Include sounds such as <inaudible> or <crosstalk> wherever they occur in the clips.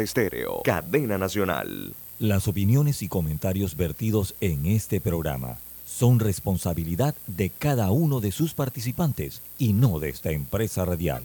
Estéreo, cadena nacional. Las opiniones y comentarios vertidos en este programa son responsabilidad de cada uno de sus participantes y no de esta empresa radial.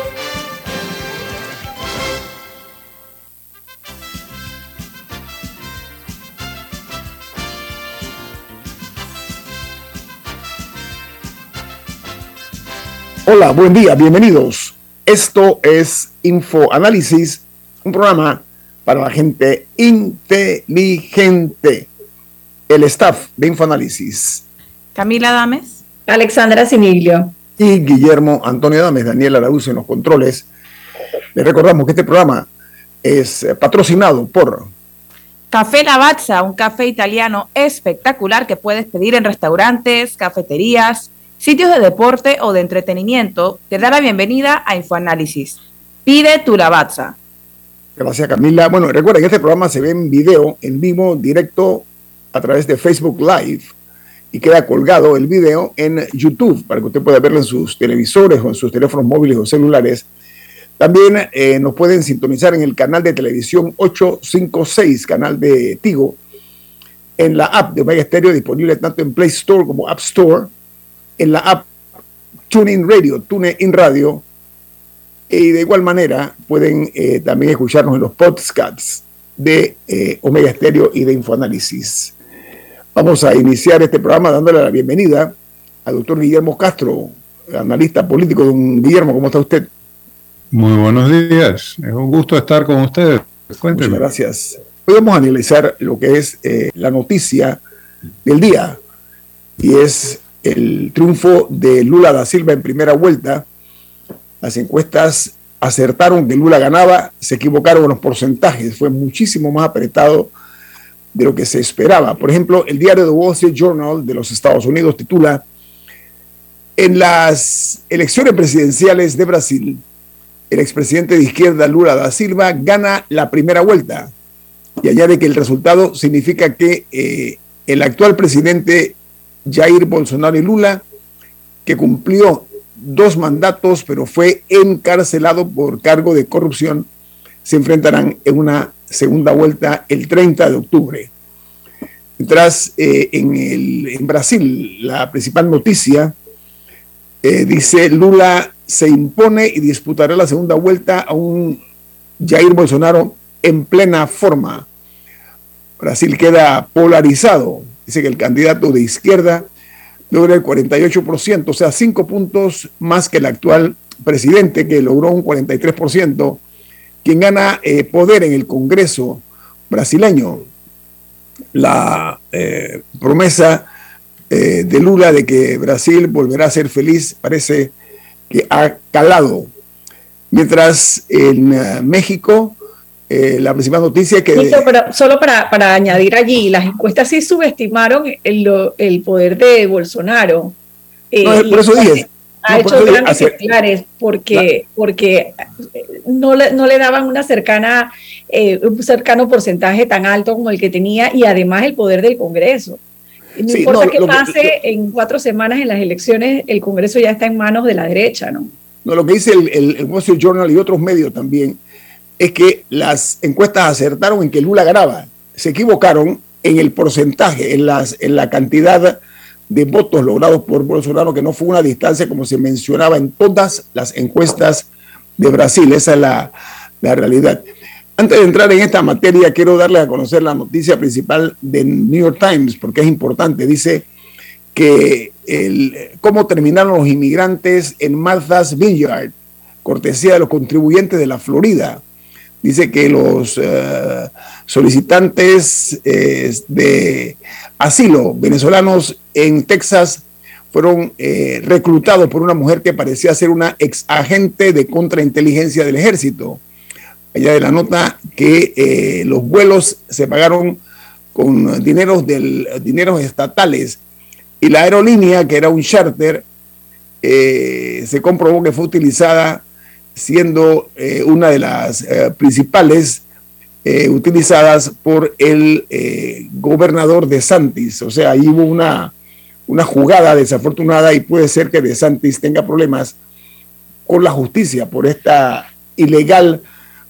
Hola, buen día, bienvenidos. Esto es Infoanálisis, un programa para la gente inteligente. El staff de Infoanálisis. Camila Dames. Alexandra Siniglio. Y Guillermo Antonio Dames, Daniel Araúz en los controles. Les recordamos que este programa es patrocinado por Café Lavazza, un café italiano espectacular que puedes pedir en restaurantes, cafeterías, sitios de deporte o de entretenimiento, te da la bienvenida a Infoanálisis. Pide tu Lavazza. Gracias, Camila. Bueno, recuerden que este programa se ve en video, en vivo, directo, a través de Facebook Live y queda colgado el video en YouTube para que usted pueda verlo en sus televisores o en sus teléfonos móviles o celulares. También eh, nos pueden sintonizar en el canal de televisión 856, canal de Tigo, en la app de Omega Stereo disponible tanto en Play Store como App Store en la app TuneIn Radio, TuneIn Radio, y de igual manera pueden eh, también escucharnos en los podcasts de eh, Omega Stereo y de Infoanálisis. Vamos a iniciar este programa dándole la bienvenida al doctor Guillermo Castro, analista político. Don Guillermo, ¿cómo está usted? Muy buenos días, es un gusto estar con ustedes. Muchas gracias. Hoy vamos a analizar lo que es eh, la noticia del día y es el triunfo de Lula da Silva en primera vuelta. Las encuestas acertaron que Lula ganaba, se equivocaron los porcentajes, fue muchísimo más apretado de lo que se esperaba. Por ejemplo, el diario The Wall Street Journal de los Estados Unidos titula, en las elecciones presidenciales de Brasil, el expresidente de izquierda Lula da Silva gana la primera vuelta y añade que el resultado significa que eh, el actual presidente Jair Bolsonaro y Lula, que cumplió dos mandatos, pero fue encarcelado por cargo de corrupción, se enfrentarán en una segunda vuelta el 30 de octubre. Mientras eh, en, Brasil, la principal noticia eh, dice Lula se impone y disputará la segunda vuelta a un Jair Bolsonaro en plena forma. Brasil queda polarizado dice que el candidato de izquierda logra el 48%, o sea, cinco puntos más que el actual presidente, que logró un 43%, quien gana eh, poder en el Congreso brasileño. La eh, promesa eh, de Lula de que Brasil volverá a ser feliz parece que ha calado. Mientras en México eh, la principal noticia es que... pero solo para, para, añadir allí, las encuestas sí subestimaron el, el poder de Bolsonaro. Eh, por eso dije... Ha hecho grandes titulares porque, porque no, le, no le daban una cercana, eh, un cercano porcentaje tan alto como el que tenía y además el poder del Congreso. No importa qué pase en cuatro semanas en las elecciones, el Congreso ya está en manos de la derecha, ¿no? No, lo que dice el, el, el Wall Street Journal y otros medios también es que las encuestas acertaron en que Lula ganaba. Se equivocaron en el porcentaje, en, la cantidad de votos logrados por Bolsonaro, que no fue una distancia como se mencionaba en todas las encuestas de Brasil. Esa es la, realidad. Antes de entrar en esta materia, quiero darle a conocer la noticia principal de New York Times, porque es importante. Dice que cómo terminaron los inmigrantes en Martha's Vineyard, cortesía de los contribuyentes de la Florida dice que los eh, solicitantes eh, de asilo venezolanos en Texas fueron eh, reclutados por una mujer que parecía ser una ex agente de contrainteligencia del ejército. Allá de la nota que los vuelos se pagaron con dineros, del, dineros estatales. Y la aerolínea, que era un charter, eh, se comprobó que fue utilizada siendo eh, una de las eh, principales utilizadas por el gobernador de Santis. O sea, ahí hubo una, una jugada desafortunada y puede ser que de Santis tenga problemas con la justicia por esta ilegal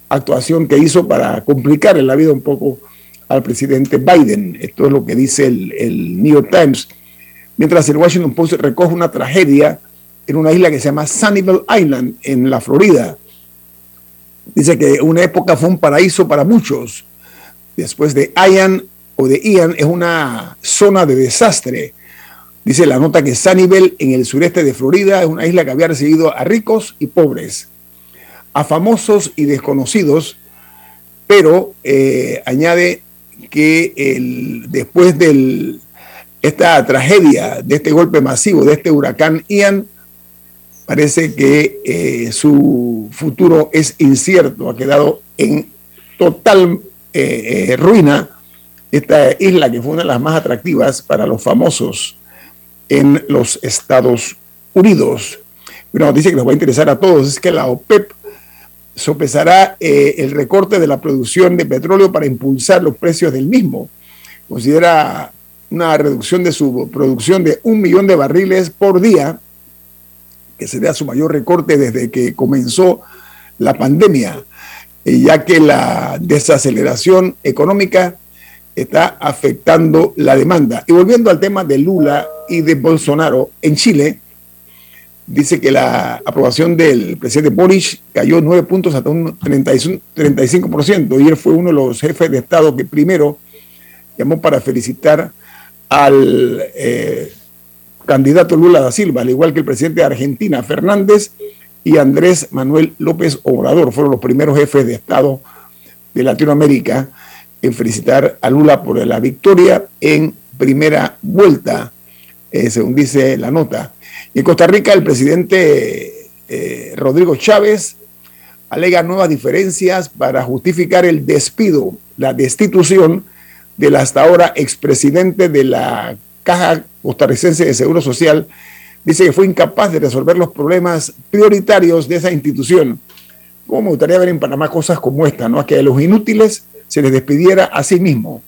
actuación que hizo para complicar la vida un poco al presidente Biden. Esto es lo que dice el, el New York Times. Mientras el Washington Post recoge una tragedia en una isla que se llama Sunnyvale Island, en la Florida. Dice que una época fue un paraíso para muchos. Después de Ian o de Ian es una zona de desastre. Dice la nota que Sunnyvale en el sureste de Florida es una isla que había recibido a ricos y pobres, a famosos y desconocidos, pero eh, añade que después de esta tragedia, de este golpe masivo, de este huracán Ian, parece que eh, su futuro es incierto, ha quedado en total eh, eh, ruina esta isla que fue una de las más atractivas para los famosos en los Estados Unidos. Una noticia que nos va a interesar a todos es que la OPEP sopesará el recorte de la producción de petróleo para impulsar los precios del mismo. Considera una reducción de su producción de un millón de barriles por día que sería su mayor recorte desde que comenzó la pandemia, eh, ya que la desaceleración económica está afectando la demanda. Y volviendo al tema de Lula y de Bolsonaro, en Chile, dice que la aprobación del presidente Boris cayó nueve puntos hasta un 35%. Y él fue uno de los jefes de Estado que primero llamó para felicitar al eh, candidato Lula da Silva, al igual que el presidente de Argentina, Fernández, y Andrés Manuel López Obrador. Fueron los primeros jefes de Estado de Latinoamérica en felicitar a Lula por la victoria en primera vuelta, eh, según dice la nota. Y en Costa Rica, el presidente eh, Rodrigo Chávez alega nuevas diferencias para justificar el despido, la destitución del hasta ahora expresidente de la Caja Costarricense de Seguro Social dice que fue incapaz de resolver los problemas prioritarios de esa institución. ¿Cómo me gustaría ver en Panamá cosas como esta, ¿no? que a los inútiles se les despidiera a sí mismo,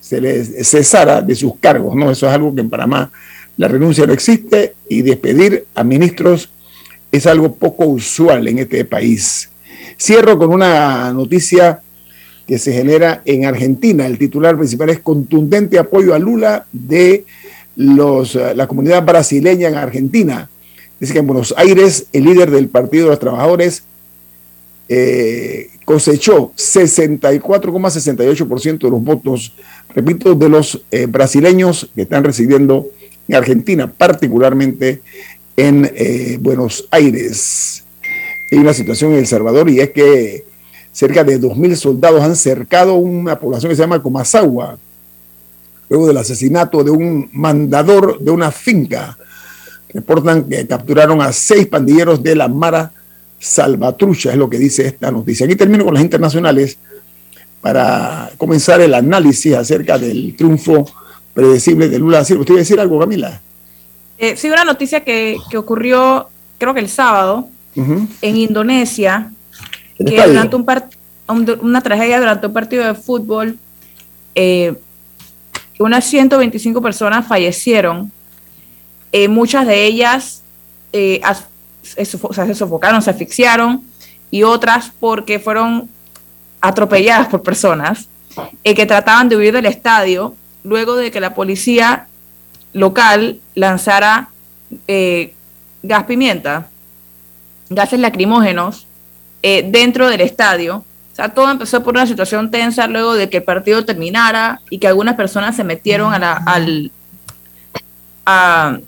se les cesara de sus cargos, ¿no? Eso es algo que en Panamá la renuncia no existe y despedir a ministros es algo poco usual en este país. Cierro con una noticia que se genera en Argentina. El titular principal es contundente apoyo a Lula de los, eh, la comunidad brasileña en Argentina. Dice que en Buenos Aires el líder del Partido de los Trabajadores eh, cosechó 64,68% de los votos, repito, de los eh, brasileños que están residiendo en Argentina, particularmente en Buenos Aires. Hay una situación en El Salvador y es que cerca de 2.000 soldados han cercado una población que se llama Comasagua, luego del asesinato de un mandador de una finca. Reportan que capturaron a seis pandilleros de la Mara Salvatrucha, es lo que dice esta noticia. Aquí termino con las internacionales para comenzar el análisis acerca del triunfo predecible de Lula Silva. ¿Usted iba a decir algo, Camila? Eh, sí, una noticia que, ocurrió, creo que el sábado, en Indonesia, que durante un una tragedia durante un partido de fútbol, eh, unas 125 personas fallecieron, eh, muchas de ellas eh, se sofocaron, se asfixiaron, y otras porque fueron atropelladas por personas que trataban de huir del estadio luego de que la policía local lanzara gas pimienta, gases lacrimógenos eh, dentro del estadio. O sea, todo empezó por una situación tensa luego de que el partido terminara y que algunas personas se metieron a la, al, a,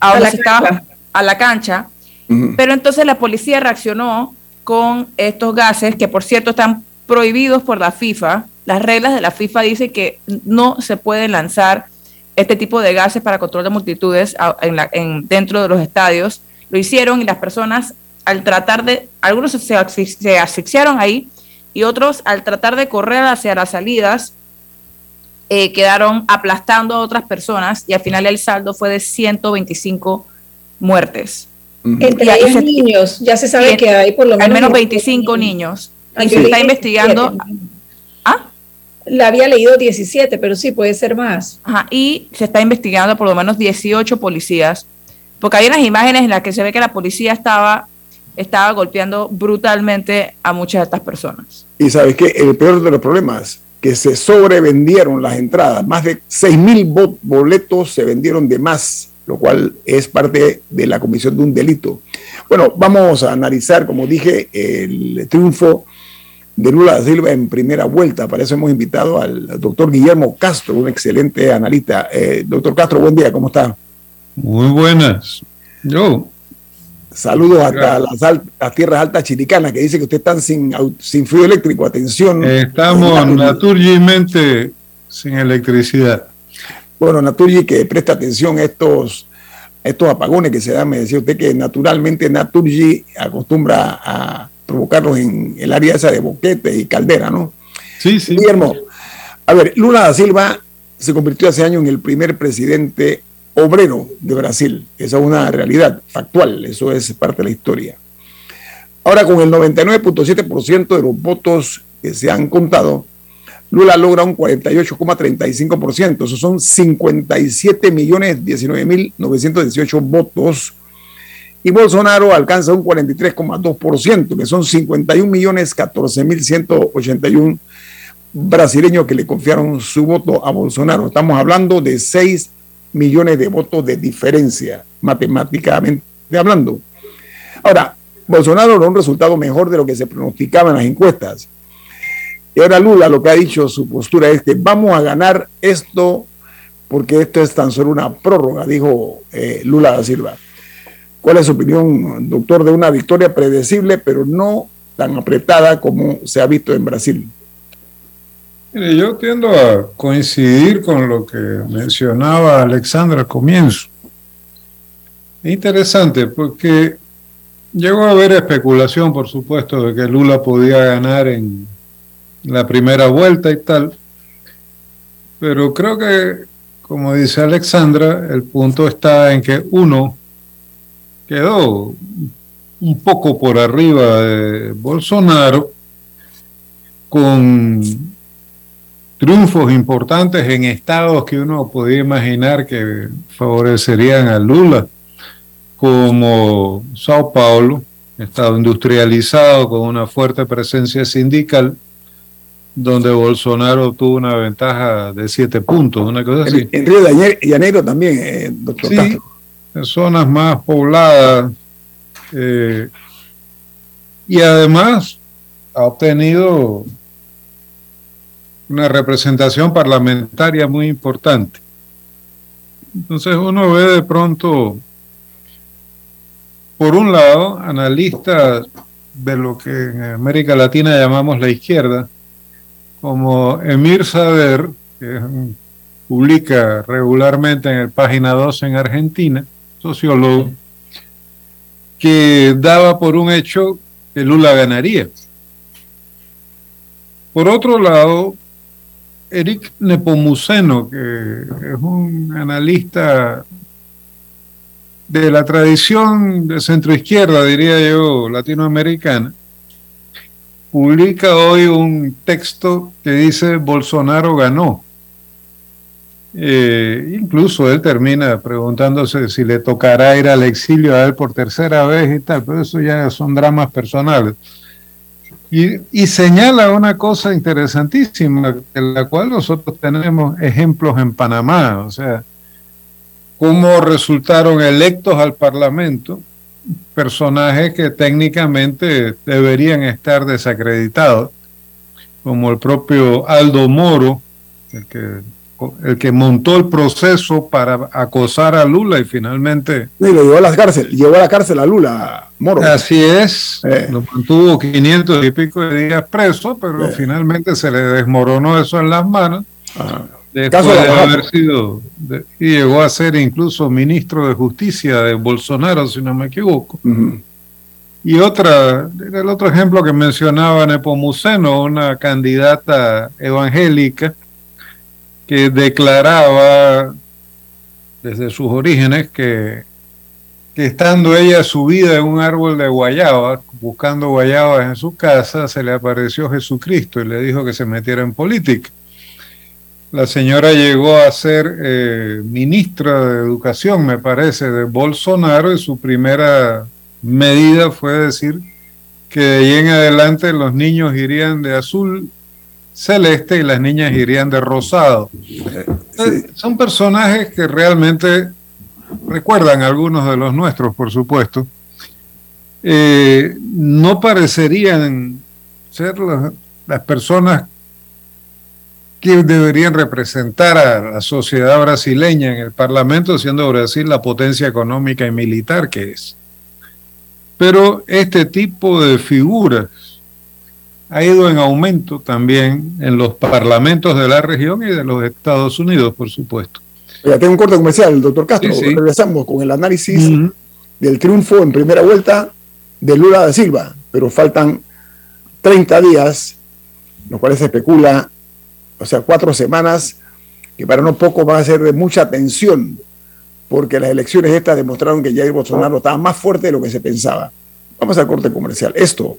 la, a la cancha. Pero entonces la policía reaccionó con estos gases, que por cierto están prohibidos por la FIFA. Las reglas de la FIFA dicen que no se pueden lanzar este tipo de gases para control de multitudes en en, dentro de los estadios. Lo hicieron y las personas al tratar de, algunos se, asfixiaron ahí y otros al tratar de correr hacia las salidas eh, quedaron aplastando a otras personas y al final el saldo fue de 125 muertes. Entre ellos niños, ya se sabe que hay por lo menos... Al menos 25 niños. Y se está investigando... ¿Ah? La había leído 17, pero sí, puede ser más. Ajá, y se está investigando por lo menos 18 policías, porque hay unas imágenes en las que se ve que la policía estaba, estaba golpeando brutalmente a muchas de estas personas. Y sabes que el peor de los problemas, que se sobrevendieron las entradas, más de 6 mil boletos se vendieron de más, lo cual es parte de la comisión de un delito. Bueno, vamos a analizar, como dije, el triunfo de Lula da Silva en primera vuelta. Para eso hemos invitado al doctor Guillermo Castro, un excelente analista. Eh, doctor Castro, buen día, ¿cómo está? Muy buenas. Yo. Saludos hasta las, tierras altas chiricanas, que dice que usted están sin, sin fluido eléctrico. Atención. Estamos naturalmente sin electricidad. Bueno, Naturgi, que presta atención a estos, estos apagones que se dan. Me decía usted que naturalmente Naturgi acostumbra a provocarlos en el área esa de Boquete y Caldera, ¿no? Sí, sí. Guillermo, a ver, Lula da Silva se convirtió hace años en el primer presidente obrero de Brasil. Esa es una realidad factual, eso es parte de la historia. Ahora, con el 99.7% de los votos que se han contado, Lula logra un 48,35%. Esos son 57 millones 19 mil 918 votos y Bolsonaro alcanza un 43,2%, que son 51 millones 14 mil 181 brasileños que le confiaron su voto a Bolsonaro. Estamos hablando de 6 millones de votos de diferencia, matemáticamente hablando. Ahora, Bolsonaro logró un resultado mejor de lo que se pronosticaba en las encuestas. Y ahora Lula lo que ha dicho, su postura es que vamos a ganar esto porque esto es tan solo una prórroga, dijo eh, Lula da Silva. ¿Cuál es su opinión, doctor, de una victoria predecible, pero no tan apretada como se ha visto en Brasil? Mire, yo tiendo a coincidir con lo que mencionaba Alexandra al comienzo. Interesante porque llegó a haber especulación, por supuesto, de que Lula podía ganar en la primera vuelta y tal. Pero creo que, como dice Alexandra, el punto está en que uno quedó un poco por arriba de Bolsonaro, con triunfos importantes en estados que uno podía imaginar que favorecerían a Lula, como Sao Paulo, estado industrializado con una fuerte presencia sindical, donde Bolsonaro tuvo una ventaja de siete puntos, una cosa así. En, Río de Janeiro también, eh, doctor sí, en zonas más pobladas. Eh, y además ha obtenido una representación parlamentaria muy importante. Entonces uno ve de pronto, por un lado, analistas de lo que en América Latina llamamos la izquierda, como Emir Sader, que publica regularmente en el página 2 en Argentina, sociólogo, que daba por un hecho que Lula ganaría. Por otro lado, Eric Nepomuceno, que es un analista de la tradición de centroizquierda, diría yo, latinoamericana, publica hoy un texto que dice Bolsonaro ganó. Eh, incluso él termina preguntándose si le tocará ir al exilio a él por tercera vez y tal, pero eso ya son dramas personales. Y, señala una cosa interesantísima, en la cual nosotros tenemos ejemplos en Panamá, o sea, cómo resultaron electos al Parlamento personajes que técnicamente deberían estar desacreditados, como el propio Aldo Moro, el que el que montó el proceso para acosar a Lula y finalmente... Y lo llevó a la cárcel, llevó a la cárcel a Lula, Moro. Así es, eh. lo mantuvo 500 y pico de días preso, pero eh. finalmente se le desmoronó eso en las manos. Después de, haber sido, y llegó a ser incluso ministro de justicia de Bolsonaro, si no me equivoco. Y otra, el otro ejemplo que mencionaba Nepomuceno, una candidata evangélica, que declaraba desde sus orígenes que, estando ella subida en un árbol de guayaba, buscando guayabas en su casa, se le apareció Jesucristo y le dijo que se metiera en política. La señora llegó a ser eh, ministra de Educación, me parece, de Bolsonaro y su primera medida fue decir que de ahí en adelante los niños irían de azul celeste y las niñas irían de rosado. Son personajes que realmente recuerdan a algunos de los nuestros, por supuesto. Eh, no parecerían ser las personas que deberían representar a la sociedad brasileña en el Parlamento, siendo Brasil la potencia económica y militar que es. Pero este tipo de figuras ha ido en aumento también en los parlamentos de la región y de los Estados Unidos, por supuesto. Ya tengo un corte comercial, doctor Castro. Regresamos con el análisis del triunfo en primera vuelta de Lula da Silva, pero faltan 30 días, los cuales se especula, o sea, cuatro semanas, que para no poco va a ser de mucha tensión, porque las elecciones estas demostraron que Jair Bolsonaro estaba más fuerte de lo que se pensaba. Vamos al corte comercial. Esto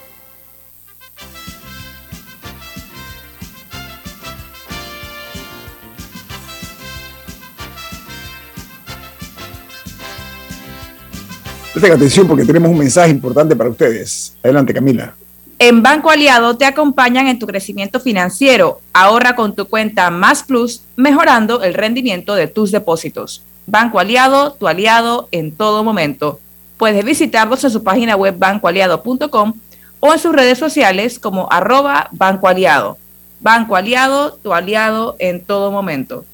Presten atención porque tenemos un mensaje importante para ustedes. Adelante, Camila. En Banco Aliado te acompañan en tu crecimiento financiero. Ahorra con tu cuenta Más Plus, mejorando el rendimiento de tus depósitos. Banco Aliado, tu aliado en todo momento. Puedes visitarlos en su página web bancoaliado.com o en sus redes sociales como arroba Banco Aliado. Banco Aliado, tu aliado en todo momento.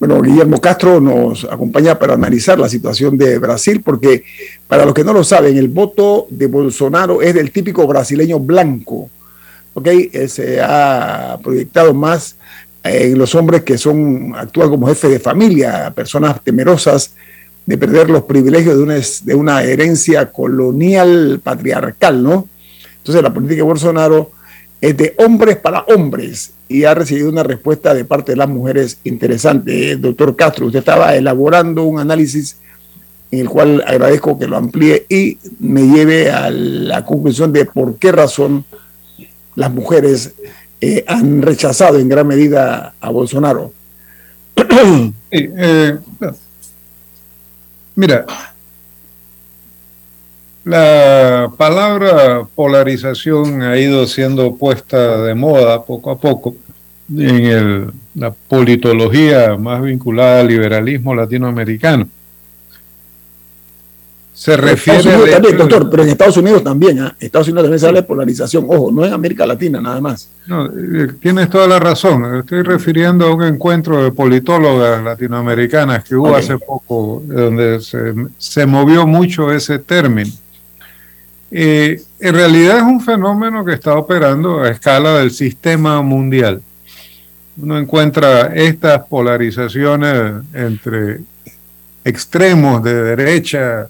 Bueno, Guillermo Castro nos acompaña para analizar la situación de Brasil, porque para los que no lo saben, el voto de Bolsonaro es del típico brasileño blanco. ¿ok? Eh, se ha proyectado más en los hombres que son actúan como jefes de familia, personas temerosas de perder los privilegios de una, de una herencia colonial patriarcal, ¿no? Entonces la política de Bolsonaro es de hombres para hombres y ha recibido una respuesta de parte de las mujeres interesante. Doctor Castro, usted estaba elaborando un análisis en el cual agradezco que lo amplíe y me lleve a la conclusión de por qué razón las mujeres eh, han rechazado en gran medida a Bolsonaro. Eh, mira, la palabra polarización ha ido siendo puesta de moda poco a poco en la politología más vinculada al liberalismo latinoamericano. Se refiere también, doctor, pero en Estados Unidos también, ¿eh? Estados Unidos también sale polarización, ojo, no en América Latina nada más. No, eh, tienes toda la razón, estoy refiriendo a un encuentro de politólogas latinoamericanas que hubo hace poco, donde se, se movió mucho ese término. Eh, en realidad es un fenómeno que está operando a escala del sistema mundial. Uno encuentra estas polarizaciones entre extremos de derecha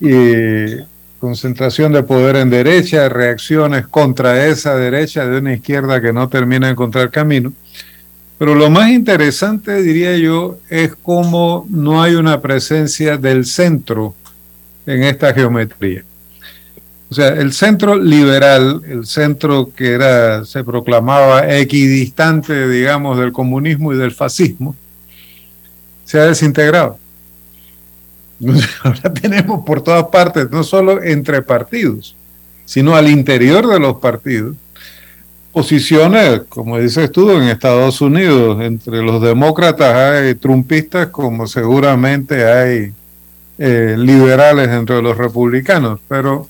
y concentración de poder en derecha, reacciones contra esa derecha de una izquierda que no termina de encontrar camino. Pero lo más interesante, diría yo, es cómo no hay una presencia del centro en esta geometría. O sea, el centro liberal, el centro que era, se proclamaba equidistante, digamos, del comunismo y del fascismo, se ha desintegrado. <laughs> Ahora tenemos por todas partes, no solo entre partidos, sino al interior de los partidos, posiciones, como dices tú, en Estados Unidos, entre los demócratas hay trumpistas, como seguramente hay eh, liberales entre los republicanos, pero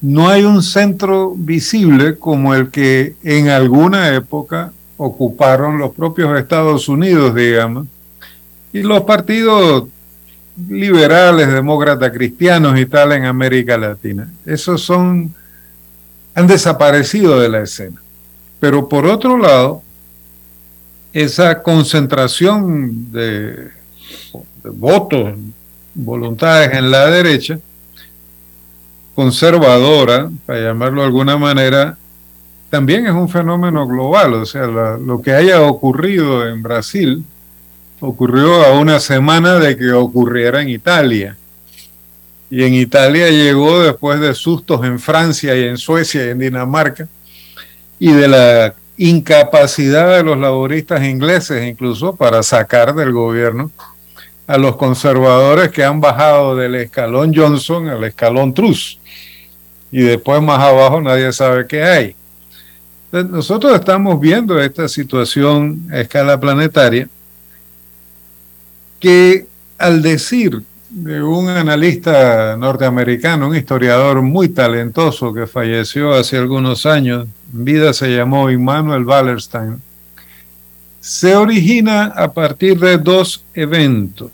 no hay un centro visible como el que en alguna época ocuparon los propios Estados Unidos, digamos, y los partidos liberales, demócratas, cristianos y tal en América Latina. Esos son, han desaparecido de la escena. Pero por otro lado, esa concentración de, de votos, voluntades en la derecha, conservadora, para llamarlo de alguna manera, también es un fenómeno global. O sea, lo que haya ocurrido en Brasil ocurrió a una semana de que ocurriera en Italia. Y en Italia llegó después de sustos en Francia y en Suecia y en Dinamarca y de la incapacidad de los laboristas ingleses incluso para sacar del gobierno a los conservadores que han bajado del escalón Johnson al escalón Truss. Y después más abajo nadie sabe qué hay. nosotros estamos viendo esta situación a escala planetaria que al decir de un analista norteamericano, un historiador muy talentoso que falleció hace algunos años, en vida se llamó Immanuel Wallerstein, se origina a partir de dos eventos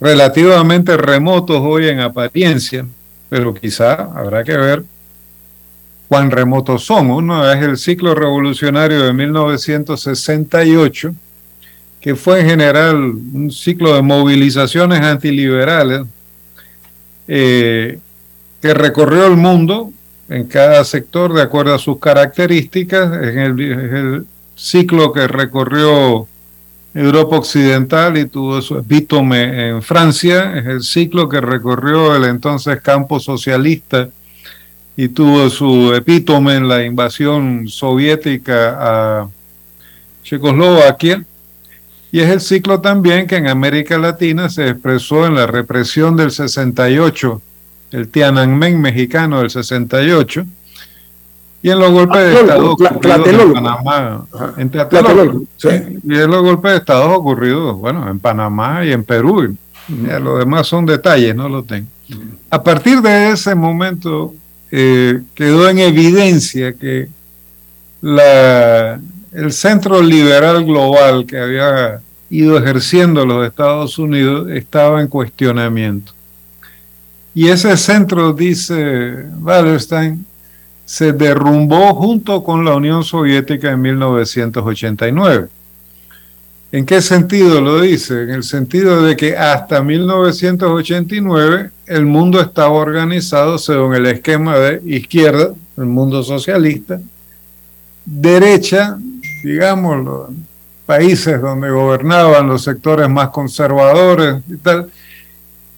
relativamente remotos hoy en apariencia, pero quizá habrá que ver cuán remotos son. Uno es el ciclo revolucionario de 1968, que fue en general un ciclo de movilizaciones antiliberales eh, que recorrió el mundo en cada sector de acuerdo a sus características. Es el, el ciclo que recorrió Europa Occidental y tuvo su epítome en Francia. Es el ciclo que recorrió el entonces campo socialista y tuvo su epítome en la invasión soviética a Checoslovaquia. Y es el ciclo también que en América Latina se expresó en la represión del 68, el Tiananmen mexicano del 68, y en los golpes de Estado ocurridos en Panamá. Y en los golpes de Estado ocurridos, bueno, en Panamá y en Perú. Ya lo demás son detalles, no lo tengo. A partir de ese momento eh, quedó en evidencia que la, el centro liberal global que había ido ejerciendo los Estados Unidos estaba en cuestionamiento. Y ese centro, dice Wallerstein, se derrumbó junto con la Unión Soviética en 1989. ¿En qué sentido lo dice? En el sentido de que hasta 1989 el mundo estaba organizado según el esquema de izquierda, el mundo socialista, derecha, digamos, países donde gobernaban los sectores más conservadores y tal,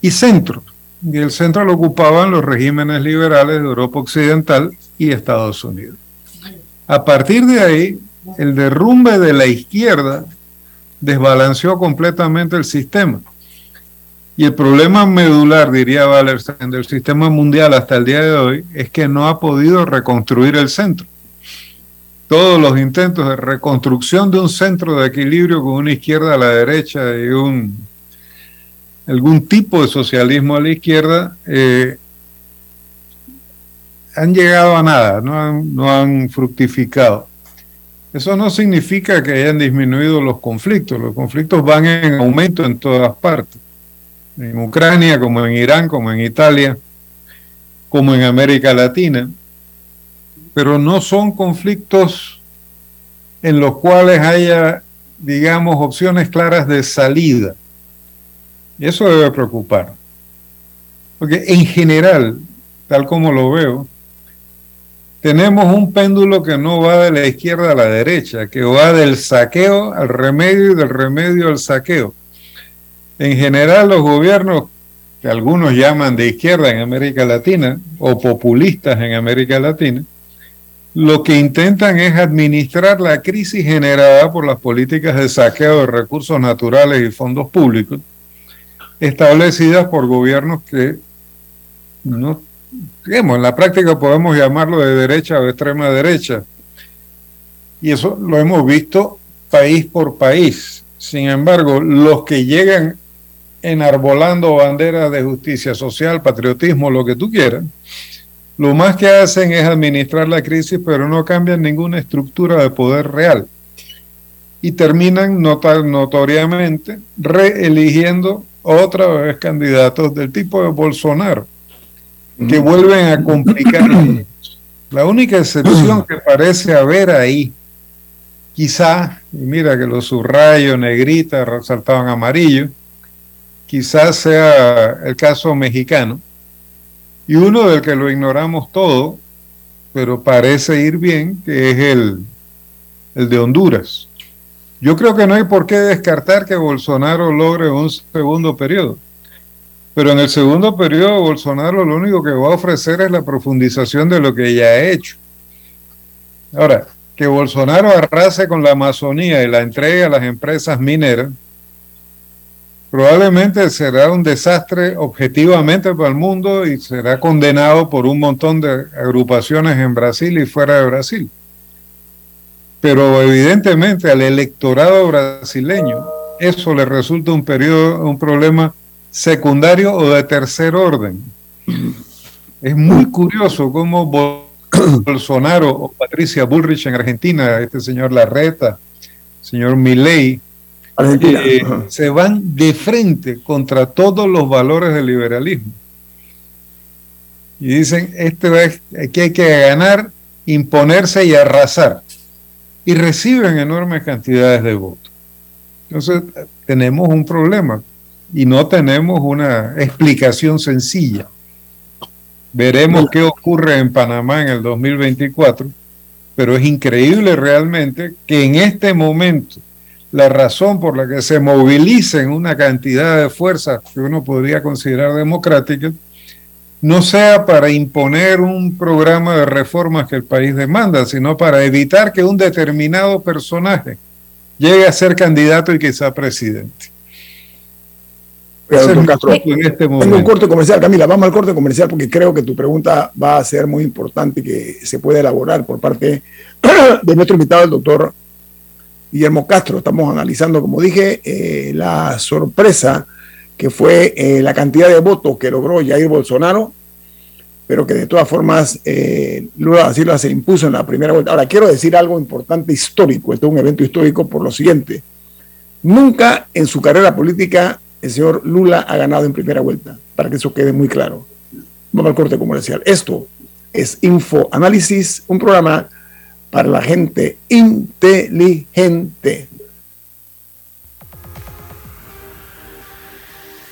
y centro. Y el centro lo ocupaban los regímenes liberales de Europa Occidental y Estados Unidos. A partir de ahí, el derrumbe de la izquierda desbalanceó completamente el sistema. Y el problema medular, diría Wallerstein, del sistema mundial hasta el día de hoy es que no ha podido reconstruir el centro todos los intentos de reconstrucción de un centro de equilibrio con una izquierda a la derecha y un algún tipo de socialismo a la izquierda eh, han llegado a nada, no han, no han fructificado. Eso no significa que hayan disminuido los conflictos, los conflictos van en aumento en todas partes, en Ucrania, como en Irán, como en Italia, como en América Latina pero no son conflictos en los cuales haya, digamos, opciones claras de salida. Y eso debe preocupar. Porque en general, tal como lo veo, tenemos un péndulo que no va de la izquierda a la derecha, que va del saqueo al remedio y del remedio al saqueo. En general, los gobiernos que algunos llaman de izquierda en América Latina o populistas en América Latina, lo que intentan es administrar la crisis generada por las políticas de saqueo de recursos naturales y fondos públicos establecidas por gobiernos que no, digamos, en la práctica podemos llamarlo de derecha o de extrema derecha. Y eso lo hemos visto país por país. Sin embargo, los que llegan enarbolando banderas de justicia social, patriotismo, lo que tú quieras, lo más que hacen es administrar la crisis, pero no cambian ninguna estructura de poder real. Y terminan notoriamente reeligiendo otra vez candidatos del tipo de Bolsonaro, que vuelven a complicar. La única excepción que parece haber ahí, quizá, y mira que los subrayos negrita resaltaban amarillo, quizás sea el caso mexicano, y uno del que lo ignoramos todo, pero parece ir bien, que es el, el de Honduras. Yo creo que no hay por qué descartar que Bolsonaro logre un segundo periodo. Pero en el segundo periodo Bolsonaro lo único que va a ofrecer es la profundización de lo que ya ha hecho. Ahora, que Bolsonaro arrase con la Amazonía y la entregue a las empresas mineras, probablemente será un desastre objetivamente para el mundo y será condenado por un montón de agrupaciones en Brasil y fuera de Brasil. Pero evidentemente al electorado brasileño eso le resulta un periodo, un problema secundario o de tercer orden. Es muy curioso cómo <coughs> Bolsonaro o Patricia Bullrich en Argentina, este señor Larreta, señor Milei, eh, se van de frente contra todos los valores del liberalismo. Y dicen, este es, aquí hay que ganar, imponerse y arrasar. Y reciben enormes cantidades de votos. Entonces, tenemos un problema y no tenemos una explicación sencilla. Veremos qué ocurre en Panamá en el 2024, pero es increíble realmente que en este momento la razón por la que se movilicen una cantidad de fuerzas que uno podría considerar democráticas no sea para imponer un programa de reformas que el país demanda, sino para evitar que un determinado personaje llegue a ser candidato y quizá presidente. en este momento. un corte comercial, Camila, vamos al corte comercial porque creo que tu pregunta va a ser muy importante y que se puede elaborar por parte <clears throat> de nuestro invitado, el doctor Guillermo Castro. Estamos analizando, como dije, eh, la sorpresa que fue eh, la cantidad de votos que logró Jair Bolsonaro, pero que de todas formas eh, Lula da Silva se impuso en la primera vuelta. Ahora, quiero decir algo importante histórico, este es un evento histórico por lo siguiente. Nunca en su carrera política el señor Lula ha ganado en primera vuelta, para que eso quede muy claro. Vamos al corte comercial. Esto es Info Análisis, un programa para la gente inteligente.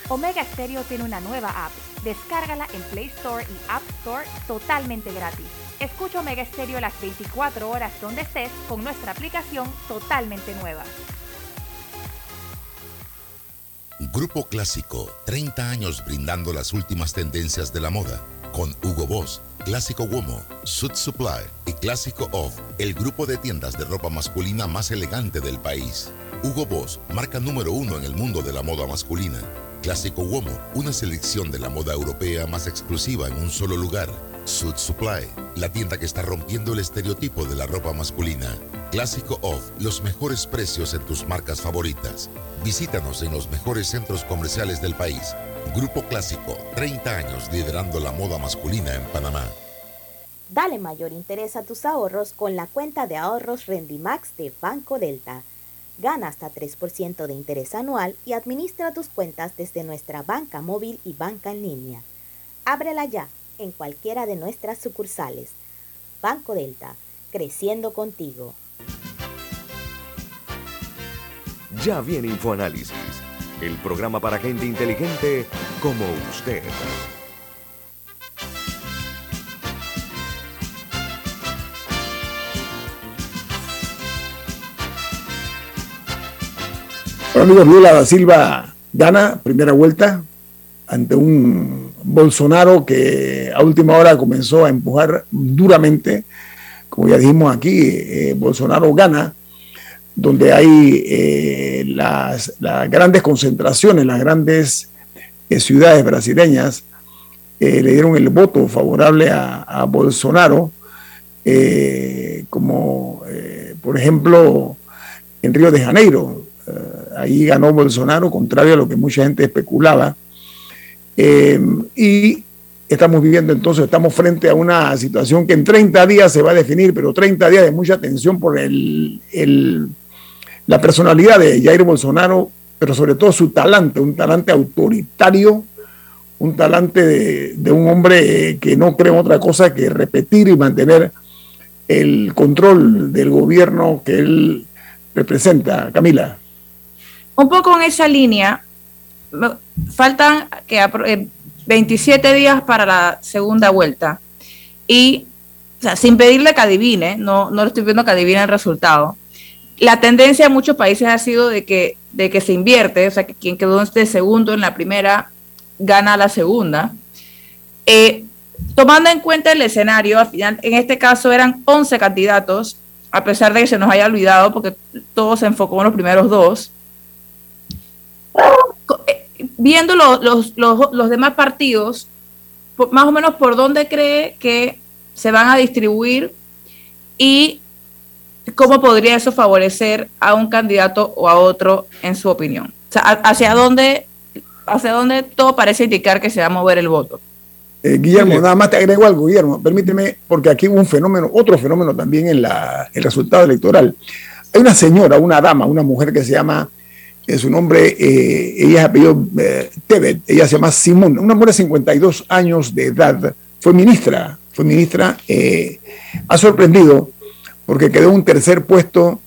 Omega Stereo tiene una nueva app. Descárgala en Play Store y App Store totalmente gratis. Escucha Omega Stereo las 24 horas donde estés con nuestra aplicación totalmente nueva. Grupo Clásico, 30 años brindando las últimas tendencias de la moda, con Hugo Boss Clásico Womo, Suit Supply y Clásico Off, el grupo de tiendas de ropa masculina más elegante del país. Hugo Boss, marca número uno en el mundo de la moda masculina. Clásico Womo, una selección de la moda europea más exclusiva en un solo lugar. Suit Supply, la tienda que está rompiendo el estereotipo de la ropa masculina. Clásico Off, los mejores precios en tus marcas favoritas. Visítanos en los mejores centros comerciales del país Grupo Clásico, 30 años liderando la moda masculina en Panamá. Dale mayor interés a tus ahorros con la cuenta de ahorros Rendimax de Banco Delta. Gana hasta 3% de interés anual y administra tus cuentas desde nuestra banca móvil y banca en línea. Ábrela ya en cualquiera de nuestras sucursales. Banco Delta, creciendo contigo. Ya viene InfoAnálisis el programa para gente inteligente como usted. Amigos, Lula da Silva gana primera vuelta ante un Bolsonaro que a última hora comenzó a empujar duramente. Como ya dijimos aquí, eh, Bolsonaro gana donde hay eh, las, grandes concentraciones, las grandes eh, ciudades brasileñas, le dieron el voto favorable a Bolsonaro, como por ejemplo en Río de Janeiro, ahí ganó Bolsonaro, contrario a lo que mucha gente especulaba. Eh, y estamos viviendo entonces, estamos frente a una situación que en 30 días se va a definir, pero 30 días de mucha tensión por el, la personalidad de Jair Bolsonaro, pero sobre todo su talante, un talante autoritario, un talante de, de un hombre que no cree en otra cosa que repetir y mantener el control del gobierno que él representa. Camila. Un poco en esa línea, faltan que 27 eh, días para la segunda vuelta. Y, sin pedirle que adivine, no, no le estoy pidiendo que adivine el resultado. La tendencia en muchos países ha sido de que, de que se invierte, o sea, que quien quedó de segundo en la primera gana la segunda. Eh, tomando en cuenta el escenario, al final, en este caso eran 11 candidatos, a pesar de que se nos haya olvidado, porque todo se enfocó en los primeros dos viendo los, demás partidos, más o menos por dónde cree que se van a distribuir y cómo podría eso favorecer a un candidato o a otro en su opinión. O sea, hacia dónde, hacia dónde todo parece indicar que se va a mover el voto. Eh, Guillermo, nada más te agrego algo, Guillermo, permíteme, porque aquí hubo un fenómeno, otro fenómeno también en la, el resultado electoral. Hay una señora, una dama, una mujer que se llama su nombre, eh, ella es apellido eh, Tebet, ella se llama Simón, una mujer de 52 años de edad, fue ministra, fue ministra, eh, ha sorprendido porque quedó un tercer puesto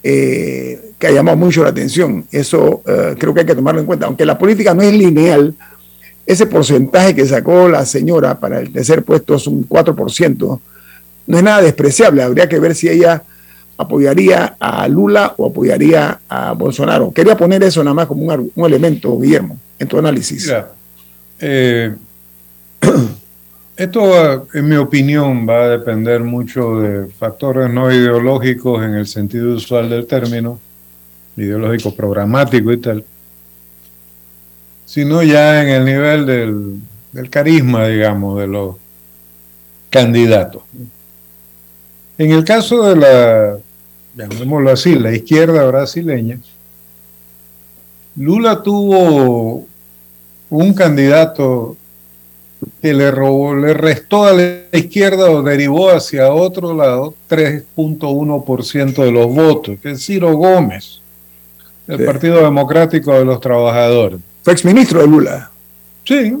que ha llamado mucho la atención. Eso creo que hay que tomarlo en cuenta, aunque la política no es lineal, ese porcentaje que sacó la señora para el tercer puesto es un 4%, no es nada despreciable, habría que ver si ella apoyaría a Lula o apoyaría a Bolsonaro. Quería poner eso nada más como un, elemento, Guillermo, en tu análisis. Eh, <clears throat> esto, en mi opinión, va a depender mucho de factores no ideológicos en el sentido usual del término, ideológico programático y tal, sino ya en el nivel del, del carisma, digamos, de los candidatos. En el caso de la llamémoslo así, la izquierda brasileña, Lula tuvo un candidato que le robó, le restó a la izquierda o derivó hacia otro lado 3.1% de los votos, que es Ciro Gómez, del Partido Democrático de los Trabajadores. Fue exministro de Lula. Sí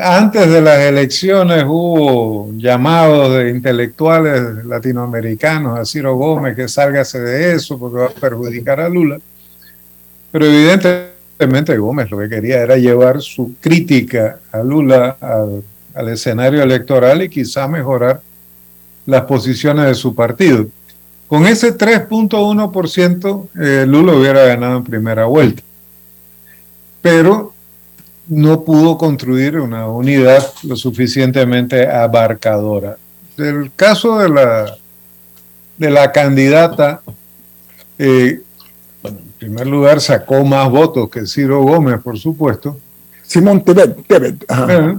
antes de las elecciones hubo llamados de intelectuales latinoamericanos a Ciro Gómez que sálgase de eso porque va a perjudicar a Lula. Pero evidentemente Gómez lo que quería era llevar su crítica a Lula al, escenario electoral y quizá mejorar las posiciones de su partido. Con ese 3.1% eh, Lula hubiera ganado en primera vuelta. Pero no pudo construir una unidad lo suficientemente abarcadora. El caso de la, de la candidata, eh, en primer lugar sacó más votos que Ciro Gómez, por supuesto. Simón Tebet. Eh,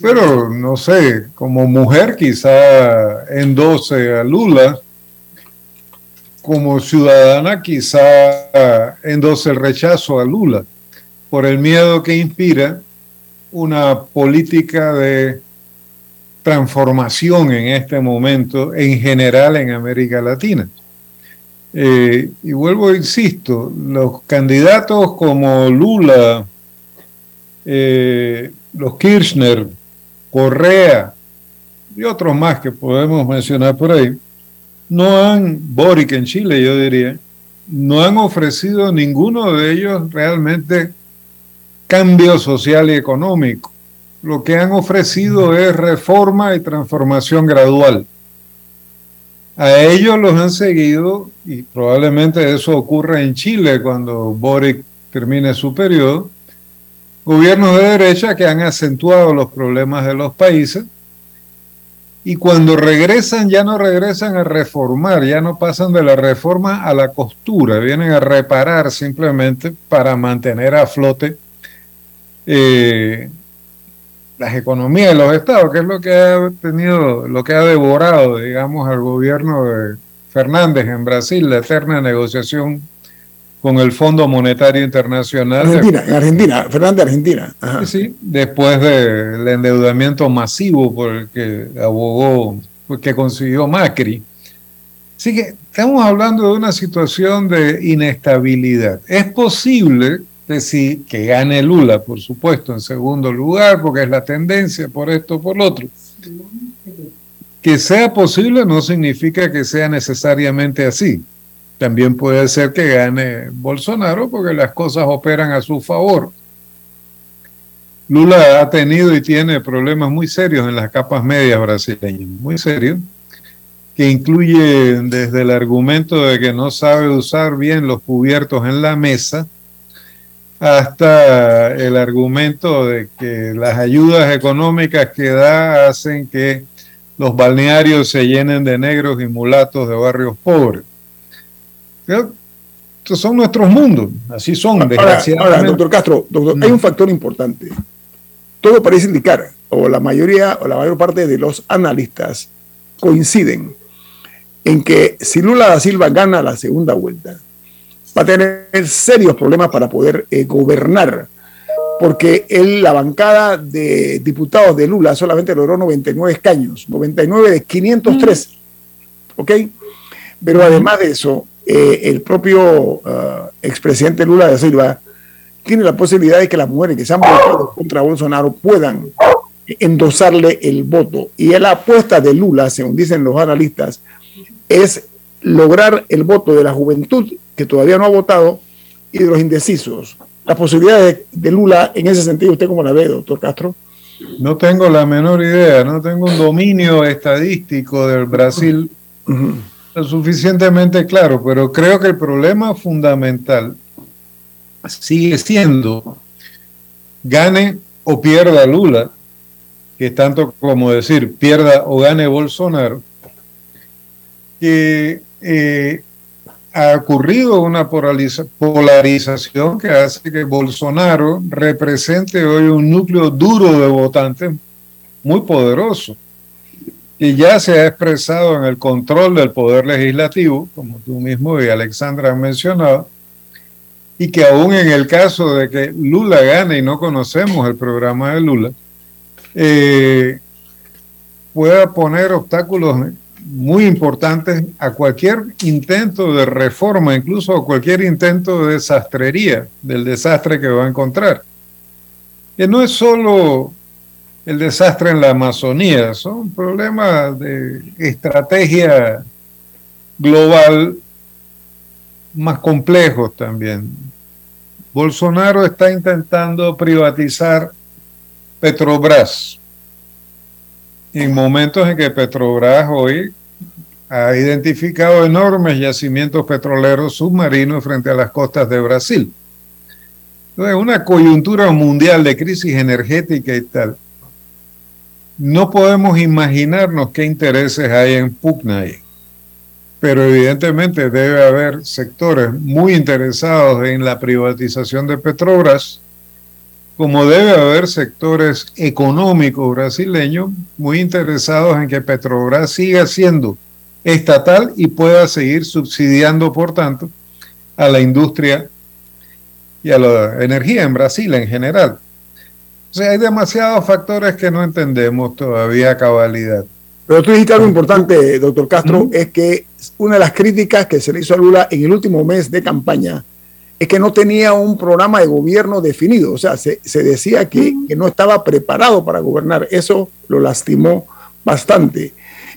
pero no sé, como mujer quizá endose a Lula, como ciudadana quizá endose el rechazo a Lula por el miedo que inspira una política de transformación en este momento en general en América Latina. Eh, y vuelvo, insisto, los candidatos como Lula, eh, los Kirchner, Correa y otros más que podemos mencionar por ahí, no han, Boric en Chile yo diría, no han ofrecido ninguno de ellos realmente cambio social y económico. Lo que han ofrecido es reforma y transformación gradual. A ellos los han seguido, y probablemente eso ocurra en Chile cuando Boric termine su periodo, gobiernos de derecha que han acentuado los problemas de los países y cuando regresan ya no regresan a reformar, ya no pasan de la reforma a la costura, vienen a reparar simplemente para mantener a flote eh, las economías de los estados, que es lo que ha tenido, lo que ha devorado, digamos, al gobierno de Fernández en Brasil, la eterna negociación con el Fondo Monetario Internacional. Argentina, en Argentina, Fernández Argentina. Sí, después del endeudamiento masivo por el que abogó, que consiguió Macri. Así que estamos hablando de una situación de inestabilidad. Es posible decir que gane Lula, por supuesto, en segundo lugar, porque es la tendencia por esto, por lo otro. Que sea posible no significa que sea necesariamente así. También puede ser que gane Bolsonaro porque las cosas operan a su favor. Lula ha tenido y tiene problemas muy serios en las capas medias brasileñas, muy serios, que incluye desde el argumento de que no sabe usar bien los cubiertos en la mesa, hasta el argumento de que las ayudas económicas que da hacen que los balnearios se llenen de negros y mulatos de barrios pobres. Estos son nuestros mundos, así son, ahora, ahora, doctor Castro, hay un factor importante. Todo parece indicar, o la mayoría, o la mayor parte de los analistas coinciden en que si Lula da Silva gana la segunda vuelta, va a tener serios problemas para poder eh, gobernar, porque él, la bancada de diputados de Lula solamente logró 99 escaños, 99 de 513, ¿ok? Pero además de eso, eh, el propio uh, expresidente Lula da Silva tiene la posibilidad de que las mujeres que se han votado contra Bolsonaro puedan endosarle el voto. Y la apuesta de Lula, según dicen los analistas, es lograr el voto de la juventud que todavía no ha votado y de los indecisos. Las posibilidades de, Lula en ese sentido, ¿usted cómo la ve, doctor Castro? No tengo la menor idea, no tengo un dominio estadístico del Brasil lo suficientemente claro, pero creo que el problema fundamental sigue siendo gane o pierda Lula, que tanto como decir pierda o gane Bolsonaro, que eh, ha ocurrido una polarización que hace que Bolsonaro represente hoy un núcleo duro de votantes muy poderoso y ya se ha expresado en el control del poder legislativo, como tú mismo y Alexandra han mencionado, y que aún en el caso de que Lula gane y no conocemos el programa de Lula, eh, pueda poner obstáculos muy importantes a cualquier intento de reforma, incluso a cualquier intento de desastrería del desastre que va a encontrar. Que no es solo el desastre en la Amazonía, son problemas de estrategia global más complejos también. Bolsonaro está intentando privatizar Petrobras en momentos en que Petrobras hoy ha identificado enormes yacimientos petroleros submarinos frente a las costas de Brasil. Entonces, una coyuntura mundial de crisis energética y tal. No podemos imaginarnos qué intereses hay en pugna ahí, pero evidentemente debe haber sectores muy interesados en la privatización de Petrobras como debe haber sectores económicos brasileños muy interesados en que Petrobras siga siendo estatal y pueda seguir subsidiando, por tanto, a la industria y a la energía en Brasil en general. O sea, hay demasiados factores que no entendemos todavía a cabalidad. Pero tú dijiste algo importante, doctor Castro, es que una de las críticas que se le hizo a Lula en el último mes de campaña es que no tenía un programa de gobierno definido, o sea, se, decía que, no estaba preparado para gobernar. Eso lo lastimó bastante.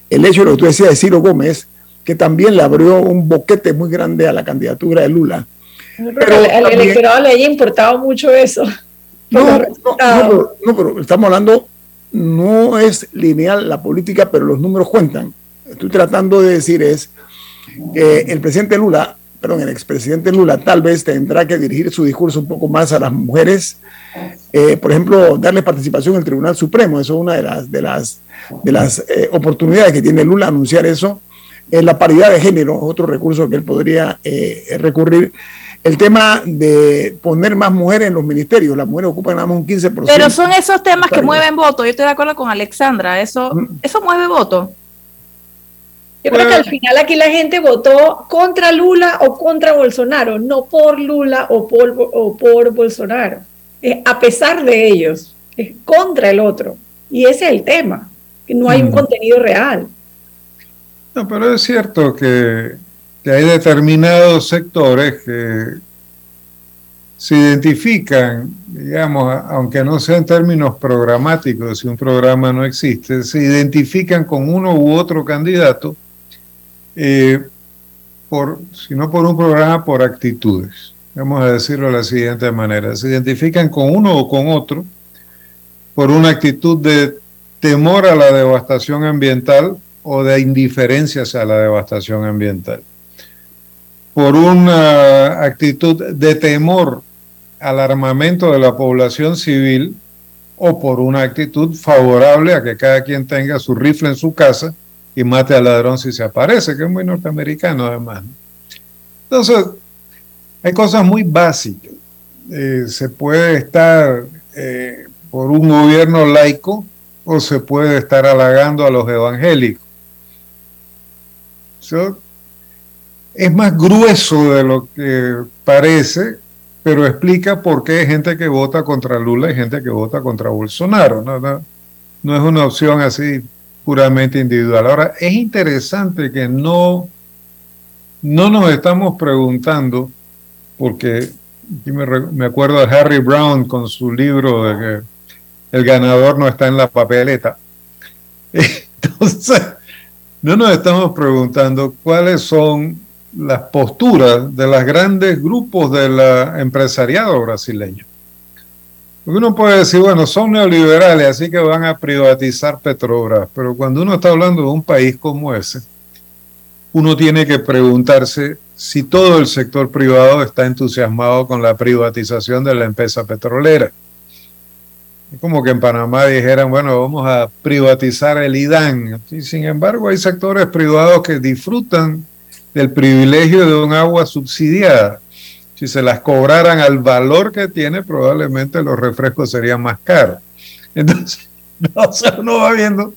El hecho de lo que tú decías de Ciro Gómez, que también le abrió un boquete muy grande a la candidatura de Lula. Pero el, electorado le haya importado mucho eso. No, no, pero estamos hablando, no es lineal la política, pero los números cuentan. estoy tratando de decir es que el presidente Lula, perdón, el expresidente Lula tal vez tendrá que dirigir su discurso un poco más a las mujeres, eh, por ejemplo, darle participación en el Tribunal Supremo, eso es una de las, de las, de las eh, oportunidades que tiene Lula anunciar eso. En la paridad de género, otro recurso que él podría recurrir el tema de poner más mujeres en los ministerios. Las mujeres ocupan nada más un 15%. Pero son esos temas que mueven votos. Yo estoy de acuerdo con Alexandra. Eso, eso mueve votos. Yo creo que al final aquí la gente votó contra Lula o contra Bolsonaro, no por Lula o por, o por Bolsonaro. a pesar de ellos, es contra el otro. Y ese es el tema, que no hay un contenido real. No, pero es cierto que que hay determinados sectores que se identifican, digamos, aunque no sean términos programáticos, si un programa no existe, se identifican con uno u otro candidato, eh, por, si no por un programa, por actitudes. Vamos a decirlo de la siguiente manera, se identifican con uno o con otro por una actitud de temor a la devastación ambiental o de indiferencia hacia la devastación ambiental por una actitud de temor al armamento de la población civil o por una actitud favorable a que cada quien tenga su rifle en su casa y mate al ladrón si se aparece, que es muy norteamericano además. Entonces, hay cosas muy básicas. Eh, se puede estar eh, por un gobierno laico o se puede estar halagando a los evangélicos es más grueso de lo que parece, pero explica por qué hay gente que vota contra Lula y gente que vota contra Bolsonaro. No, es una opción así puramente individual. Ahora, es interesante que no, no nos estamos preguntando, porque me, me acuerdo de Harry Brown con su libro de que el ganador no está en la papeleta. <laughs> Entonces, no nos estamos preguntando cuáles son las posturas de los grandes grupos del empresariado brasileño. Uno puede decir, bueno, son neoliberales, así que van a privatizar Petrobras, pero cuando uno está hablando de un país como ese, uno tiene que preguntarse si todo el sector privado está entusiasmado con la privatización de la empresa petrolera. Es como que en Panamá dijeran, bueno, vamos a privatizar el IDAN. Y sin embargo, hay sectores privados que disfrutan del privilegio de un agua subsidiada. Si se las cobraran al valor que tiene, probablemente los refrescos serían más caros. Entonces, <laughs> no, uno va viendo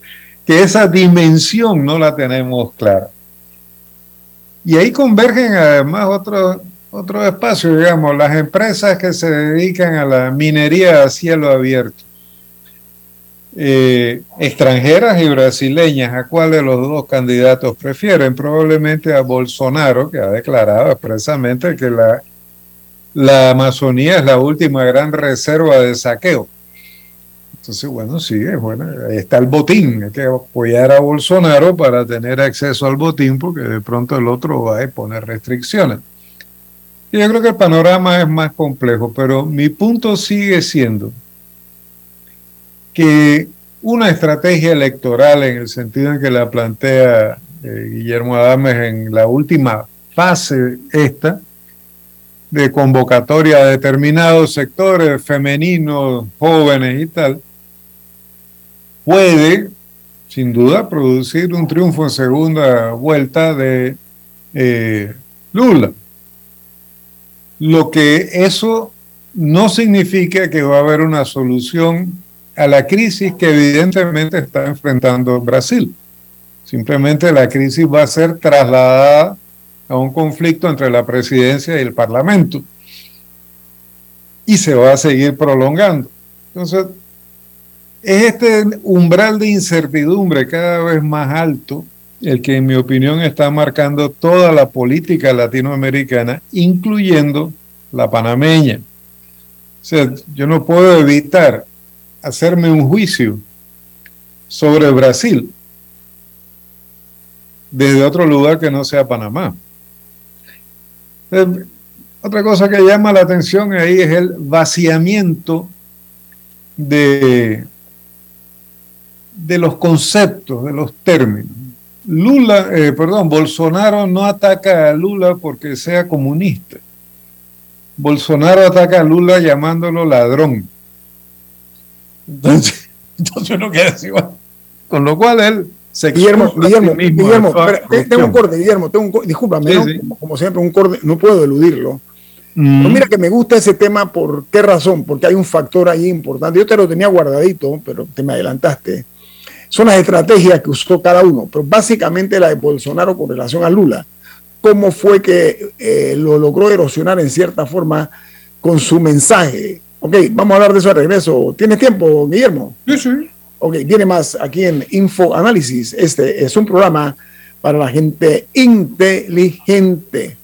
que esa dimensión no la tenemos clara. Y ahí convergen además otros otro espacios, digamos, las empresas que se dedican a la minería a cielo abierto eh, extranjeras y brasileñas, ¿a cuál de los dos candidatos prefieren? Probablemente a Bolsonaro, que ha declarado expresamente que la, la Amazonía es la última gran reserva de saqueo. Entonces, bueno, sí, es bueno, ahí está el botín, hay que apoyar a Bolsonaro para tener acceso al botín, porque de pronto el otro va a poner restricciones. Y yo creo que el panorama es más complejo, pero mi punto sigue siendo que una estrategia electoral en el sentido en que la plantea eh, Guillermo Adames en la última fase esta, de convocatoria a determinados sectores femeninos, jóvenes y tal, puede, sin duda, producir un triunfo en segunda vuelta de eh, Lula. Lo que eso no significa que va a haber una solución a la crisis que evidentemente está enfrentando Brasil. Simplemente la crisis va a ser trasladada a un conflicto entre la presidencia y el parlamento y se va a seguir prolongando. Entonces, es este umbral de incertidumbre cada vez más alto el que en mi opinión está marcando toda la política latinoamericana, incluyendo la panameña. O sea, yo no puedo evitar hacerme un juicio sobre Brasil desde otro lugar que no sea Panamá. Eh, otra cosa que llama la atención ahí es el vaciamiento de, de los conceptos, de los términos. Lula, eh, perdón, Bolsonaro no ataca a Lula porque sea comunista. Bolsonaro ataca a Lula llamándolo ladrón. Entonces, <laughs> entonces uno queda así, con lo cual él Guillermo, Guillermo, Guillermo, tengo un corte, Guillermo, tengo un corte, discúlpame, Como, siempre, un corte, no puedo eludirlo. Mm. mira que me gusta ese tema, ¿por qué razón? Porque hay un factor ahí importante. Yo te lo tenía guardadito, pero te me adelantaste son las estrategias que usó cada uno, pero básicamente la de Bolsonaro con relación a Lula. ¿Cómo fue que eh, lo logró erosionar en cierta forma con su mensaje? Ok, vamos a hablar de eso de regreso. ¿Tienes tiempo, Guillermo? Sí, sí. Ok, viene más aquí en Info Análisis. Este es un programa para la gente inteligente.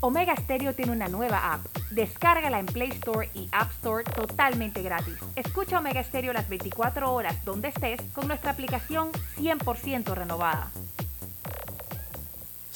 Omega Stereo tiene una nueva app. Descárgala en Play Store y App Store totalmente gratis. Escucha Omega Stereo las 24 horas donde estés con nuestra aplicación 100% renovada.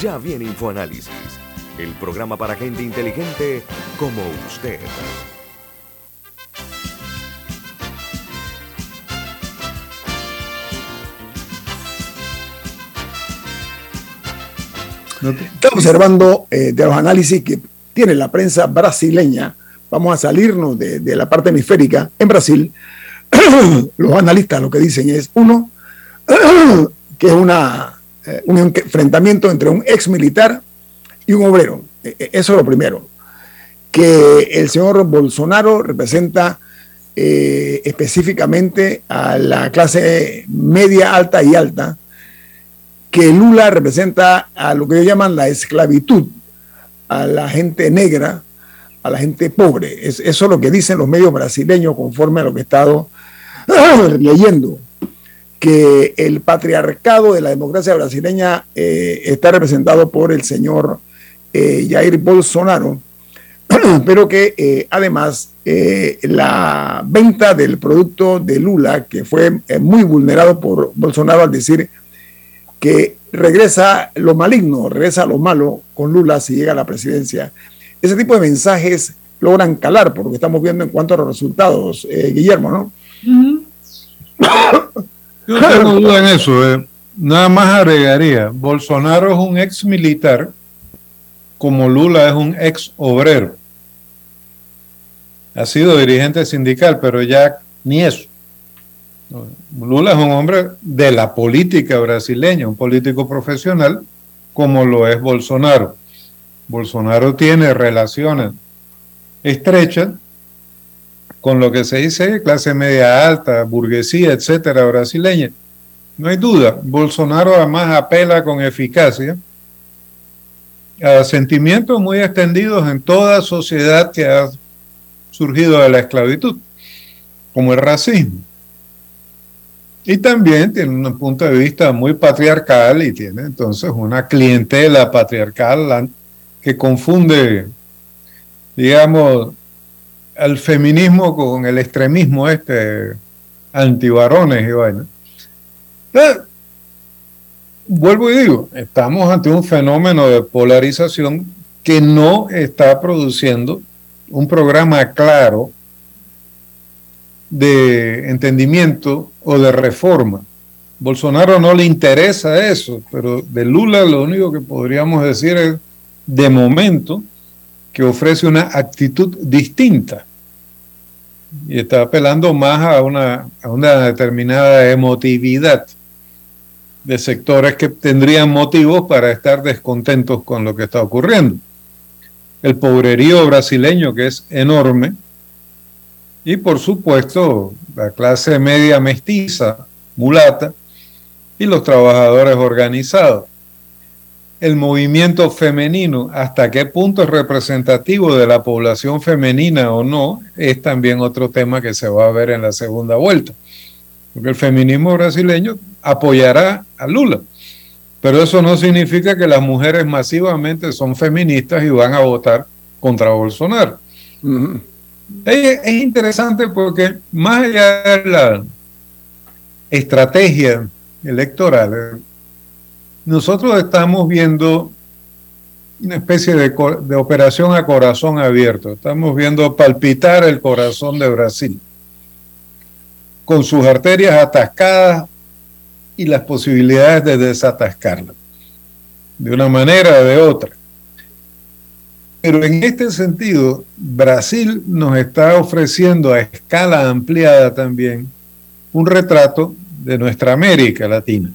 Ya viene InfoAnálisis, el programa para gente inteligente como usted. Estamos observando eh, de los análisis que tiene la prensa brasileña. Vamos a salirnos de, la parte hemisférica. En Brasil, <clears throat> los analistas lo que dicen es, uno, <clears throat> que es una, eh, un enfrentamiento entre un ex militar y un obrero. E, e, eso es lo primero. Que el señor Bolsonaro representa eh, específicamente a la clase media, alta y alta, que Lula representa a lo que ellos llaman la esclavitud, a la gente negra, a la gente pobre. eso es lo que dicen los medios brasileños conforme a lo que he estado <clears throat> leyendo, que el patriarcado de la democracia brasileña eh, está representado por el señor eh, Jair Bolsonaro, <clears throat> pero que eh, además la venta del producto de Lula, que fue muy vulnerado por Bolsonaro al decir que regresa lo maligno, regresa lo malo con Lula si llega a la presidencia. Ese tipo de mensajes logran calar por lo que estamos viendo en cuanto a los resultados, Guillermo, ¿no? <coughs> Yo no tengo duda en eso. Eh. Nada más agregaría, Bolsonaro es un ex militar, como Lula es un ex obrero. Ha sido dirigente sindical, pero ya ni eso. Lula es un hombre de la política brasileña, un político profesional, como lo es Bolsonaro. Bolsonaro tiene relaciones estrechas con lo que se dice clase media alta, burguesía, etcétera, brasileña. No hay duda, Bolsonaro además apela con eficacia a sentimientos muy extendidos en toda sociedad que ha surgido de la esclavitud, como el racismo. Y también tiene un punto de vista muy patriarcal y tiene entonces una clientela patriarcal que confunde, digamos, al feminismo con el extremismo este antivarones y bueno. vuelvo y digo, estamos ante un fenómeno de polarización que no está produciendo un programa claro de entendimiento o de reforma. Bolsonaro no le interesa eso, pero de Lula lo único que podríamos decir es, de momento, que ofrece una actitud distinta y está apelando más a una, a una determinada emotividad. de sectores que tendrían motivos para estar descontentos con lo que está ocurriendo. El pobrerío brasileño, que es enorme, y por supuesto la clase media mestiza, mulata, y los trabajadores organizados. El movimiento femenino, hasta qué punto es representativo de la población femenina o no, es también otro tema que se va a ver en la segunda vuelta. Porque el feminismo brasileño apoyará a Lula. Pero eso no significa que las mujeres masivamente son feministas y van a votar contra Bolsonaro. es, es, interesante porque más allá de la estrategia electoral, nosotros estamos viendo una especie de, de operación a corazón abierto. Estamos viendo palpitar el corazón de Brasil con sus arterias atascadas y las posibilidades de desatascarla, de una manera o de otra. Pero en este sentido, Brasil nos está ofreciendo a escala ampliada también un retrato de nuestra América Latina.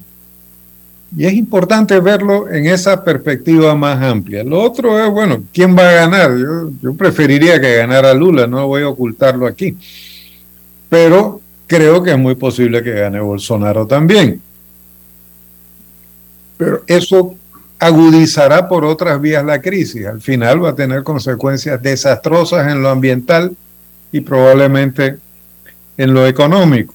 Y es importante verlo en esa perspectiva más amplia. Lo otro es, bueno, ¿quién va a ganar? Yo, preferiría que ganara Lula, no voy a ocultarlo aquí. Pero creo que es muy posible que gane Bolsonaro también. Pero eso agudizará por otras vías la crisis. Al final va a tener consecuencias desastrosas en lo ambiental y probablemente en lo económico.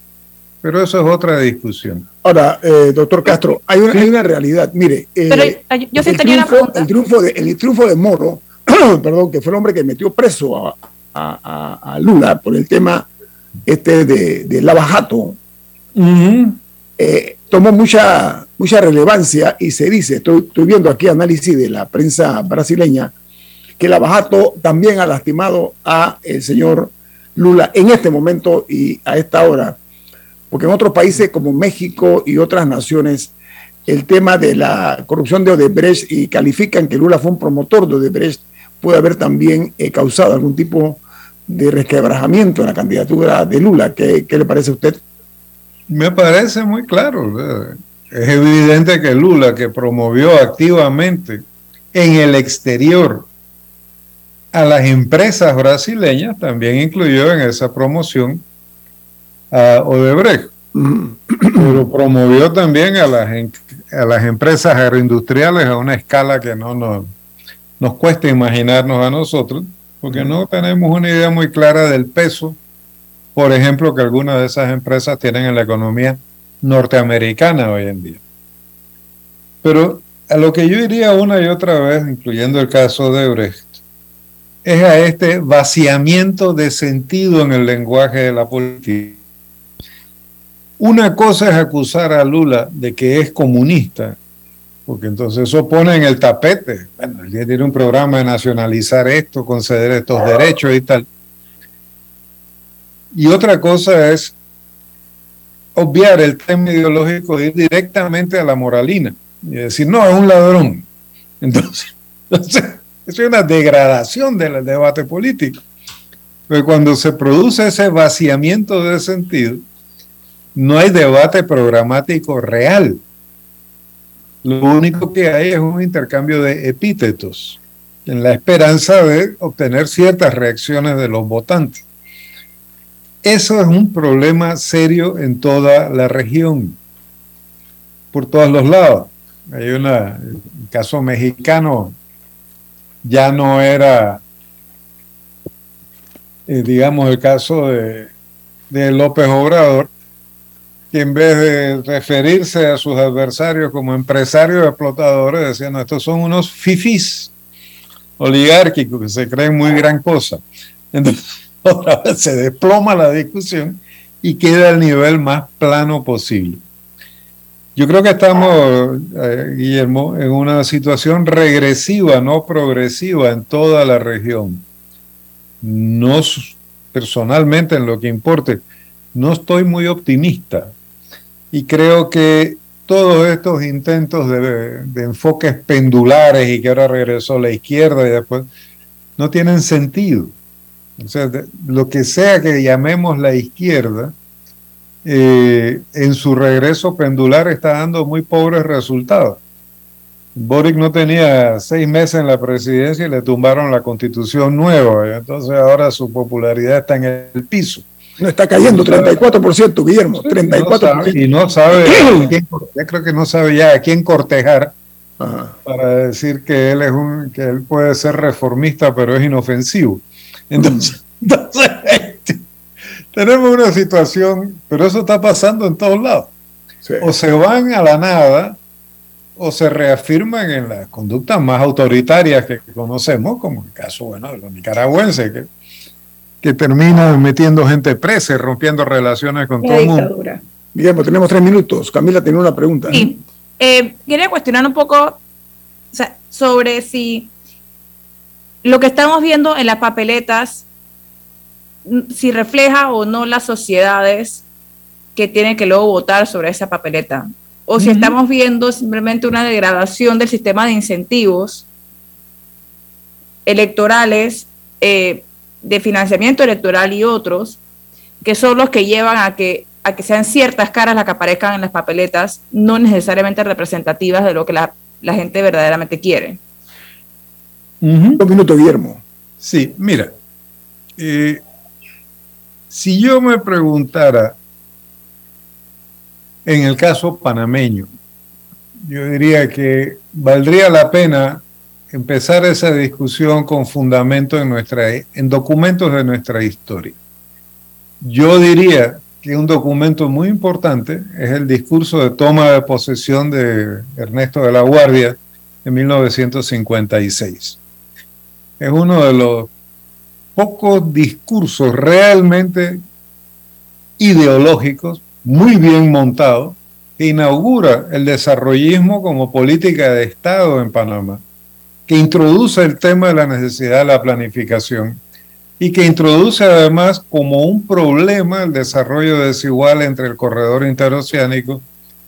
Pero eso es otra discusión. Ahora, eh, doctor Castro, hay una, hay una realidad. Mire, eh, yo el, triunfo, el, triunfo de, el triunfo de Moro, <clears throat> perdón, que fue el hombre que metió preso a, a, a Lula por el tema este de, de Lavajato, eh, tomó mucha, mucha relevancia y se dice, estoy, estoy viendo aquí análisis de la prensa brasileña, que Lavajato también ha lastimado a el señor Lula en este momento y a esta hora, porque en otros países como México y otras naciones, el tema de la corrupción de Odebrecht y califican que Lula fue un promotor de Odebrecht, puede haber también eh, causado algún tipo de resquebrajamiento en la candidatura de Lula. ¿Qué, ¿Qué, le parece a usted? Me parece muy claro. Es evidente que Lula, que promovió activamente en el exterior a las empresas brasileñas, también incluyó en esa promoción a Odebrecht. <clears throat> Pero promovió también a las, a las empresas agroindustriales a una escala que no nos, nos cuesta imaginarnos a nosotros porque no tenemos una idea muy clara del peso, por ejemplo, que algunas de esas empresas tienen en la economía norteamericana hoy en día. Pero a lo que yo iría una y otra vez, incluyendo el caso de Brecht, es a este vaciamiento de sentido en el lenguaje de la política. Una cosa es acusar a Lula de que es comunista porque entonces eso pone en el tapete. Bueno, día tiene un programa de nacionalizar esto, conceder estos derechos y tal. Y otra cosa es obviar el tema ideológico de ir directamente a la moralina y decir, no, es un ladrón. Entonces, <laughs> es una degradación del debate político. Pero cuando se produce ese vaciamiento de sentido, no hay debate programático real lo único que hay es un intercambio de epítetos en la esperanza de obtener ciertas reacciones de los votantes. Eso es un problema serio en toda la región, por todos los lados. Hay una, el caso mexicano ya no era, eh, digamos, el caso de, de López Obrador, que en vez de referirse a sus adversarios como empresarios explotadores, decían, estos son unos fifis oligárquicos que se creen muy gran cosa. Entonces, <laughs> otra vez se desploma la discusión y queda al nivel más plano posible. Yo creo que estamos, eh, Guillermo, en una situación regresiva, no progresiva en toda la región. No personalmente en lo que importe, no estoy muy optimista y creo que todos estos intentos de, enfoques pendulares y que ahora regresó la izquierda y después no tienen sentido. O sea, lo que sea que llamemos la izquierda, eh, en su regreso pendular está dando muy pobres resultados. Boric no tenía seis meses en la presidencia y le tumbaron la constitución nueva, entonces ahora su popularidad está en el piso. No está cayendo 34%, Guillermo, 34%. y no sabe, ya creo que no sabe ya a quién cortejar para decir que él es un, que él puede ser reformista, pero es inofensivo. <laughs> Entonces, <laughs> tenemos una situación, pero eso está pasando en todos lados. O se van a la nada o se reafirman en las conductas más autoritarias que conocemos, como el caso bueno, de los nicaragüenses, que, que terminan metiendo gente presa y rompiendo relaciones con todo el mundo. Guillermo, tenemos tres minutos. Camila tiene una pregunta. Sí. Eh, quería cuestionar un poco sobre si lo que estamos viendo en las papeletas, si refleja o no las sociedades que tienen que luego votar sobre esa papeleta. O si estamos viendo simplemente una degradación del sistema de incentivos electorales, eh, de financiamiento electoral y otros, que son los que llevan a que a que sean ciertas caras las que aparezcan en las papeletas, no necesariamente representativas de lo que la, gente verdaderamente quiere. Un minuto, Guillermo. Sí, mira, eh, si yo me preguntara, en el caso panameño, yo diría que valdría la pena empezar esa discusión con fundamento en, nuestra, en documentos de nuestra historia. Yo diría que un documento muy importante es el discurso de toma de posesión de Ernesto de la Guardia en 1956. Es uno de los pocos discursos realmente ideológicos, muy bien montados, que inaugura el desarrollismo como política de Estado en Panamá, que introduce el tema de la necesidad de la planificación y que introduce además como un problema el desarrollo desigual entre el corredor interoceánico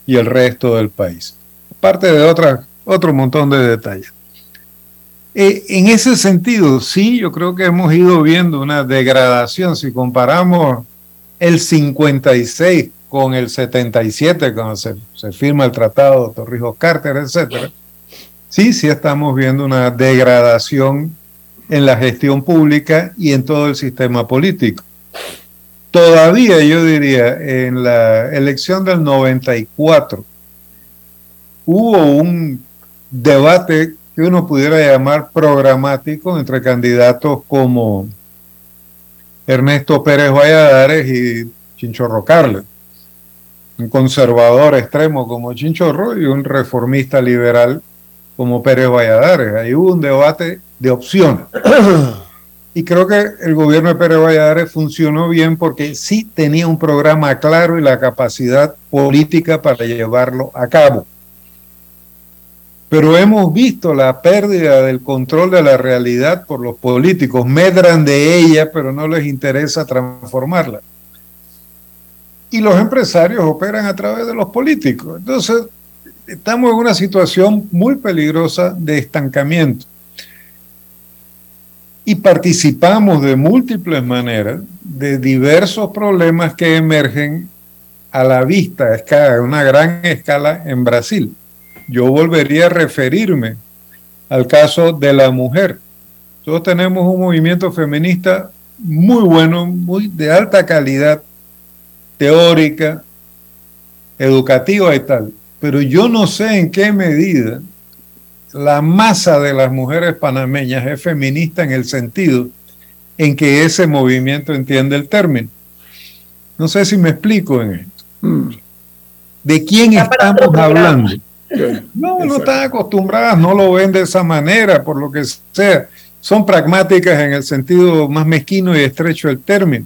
y el resto del país. Aparte de otra, otro montón de detalles. Eh, en ese sentido, sí, yo creo que hemos ido viendo una degradación. Si comparamos el 56 con el 77, cuando se, firma el tratado Torrijos-Carter, etc., sí, sí estamos viendo una degradación en la gestión pública y en todo el sistema político. Todavía yo diría, en la elección del 94 hubo un debate que uno pudiera llamar programático entre candidatos como Ernesto Pérez Valladares y Chinchorro Carles. Un conservador extremo como Chinchorro y un reformista liberal como Pérez Valladares. Ahí hubo un debate de opciones. <clears throat> Y creo que el gobierno de Pérez Valladares funcionó bien porque sí tenía un programa claro y la capacidad política para llevarlo a cabo. Pero hemos visto la pérdida del control de la realidad por los políticos. Medran de ella, pero no les interesa transformarla. Y los empresarios operan a través de los políticos. Entonces, estamos en una situación muy peligrosa de estancamiento y participamos de múltiples maneras de diversos problemas que emergen a la vista, a una gran escala en Brasil. Yo volvería a referirme al caso de la mujer. Nosotros tenemos un movimiento feminista muy bueno, muy de alta calidad teórica, educativa y tal. Pero yo no sé en qué medida la masa de las mujeres panameñas es feminista en el sentido en que ese movimiento entiende el término. No sé si me explico en esto. Mm. ¿De quién estamos hablando? No, no están acostumbradas, no lo ven de esa manera, por lo que sea. Son pragmáticas en el sentido más mezquino y estrecho del término.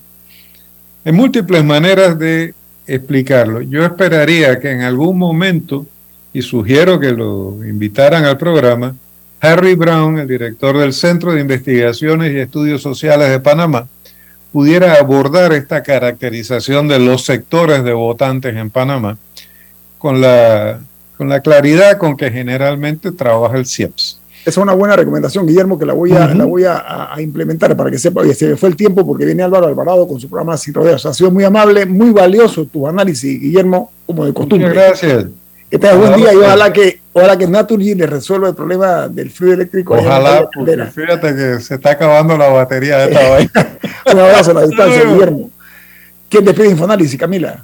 Hay múltiples maneras de explicarlo. Yo esperaría que en algún momento y sugiero que lo invitaran al programa, Harry Brown, el director del Centro de Investigaciones y Estudios Sociales de Panamá, pudiera abordar esta caracterización de los sectores de votantes en Panamá con la, con la claridad con que generalmente trabaja el CIEPS. Es una buena recomendación, Guillermo, que la voy a, la voy a, implementar para que sepa. Oye, se me fue el tiempo porque viene Álvaro Alvarado con su programa Sin Rodeos. Ha sido muy amable, muy valioso tu análisis, Guillermo, como de costumbre. Muchas gracias. Que tengas buen día y ojalá que, ojalá que Naturgy le resuelva el problema del fluido eléctrico. Ojalá, porque fíjate que se está acabando la batería de esta <laughs> vaina. Un abrazo a la <laughs> distancia, Guillermo. ¿Quién despide Infoanálisis, Camila?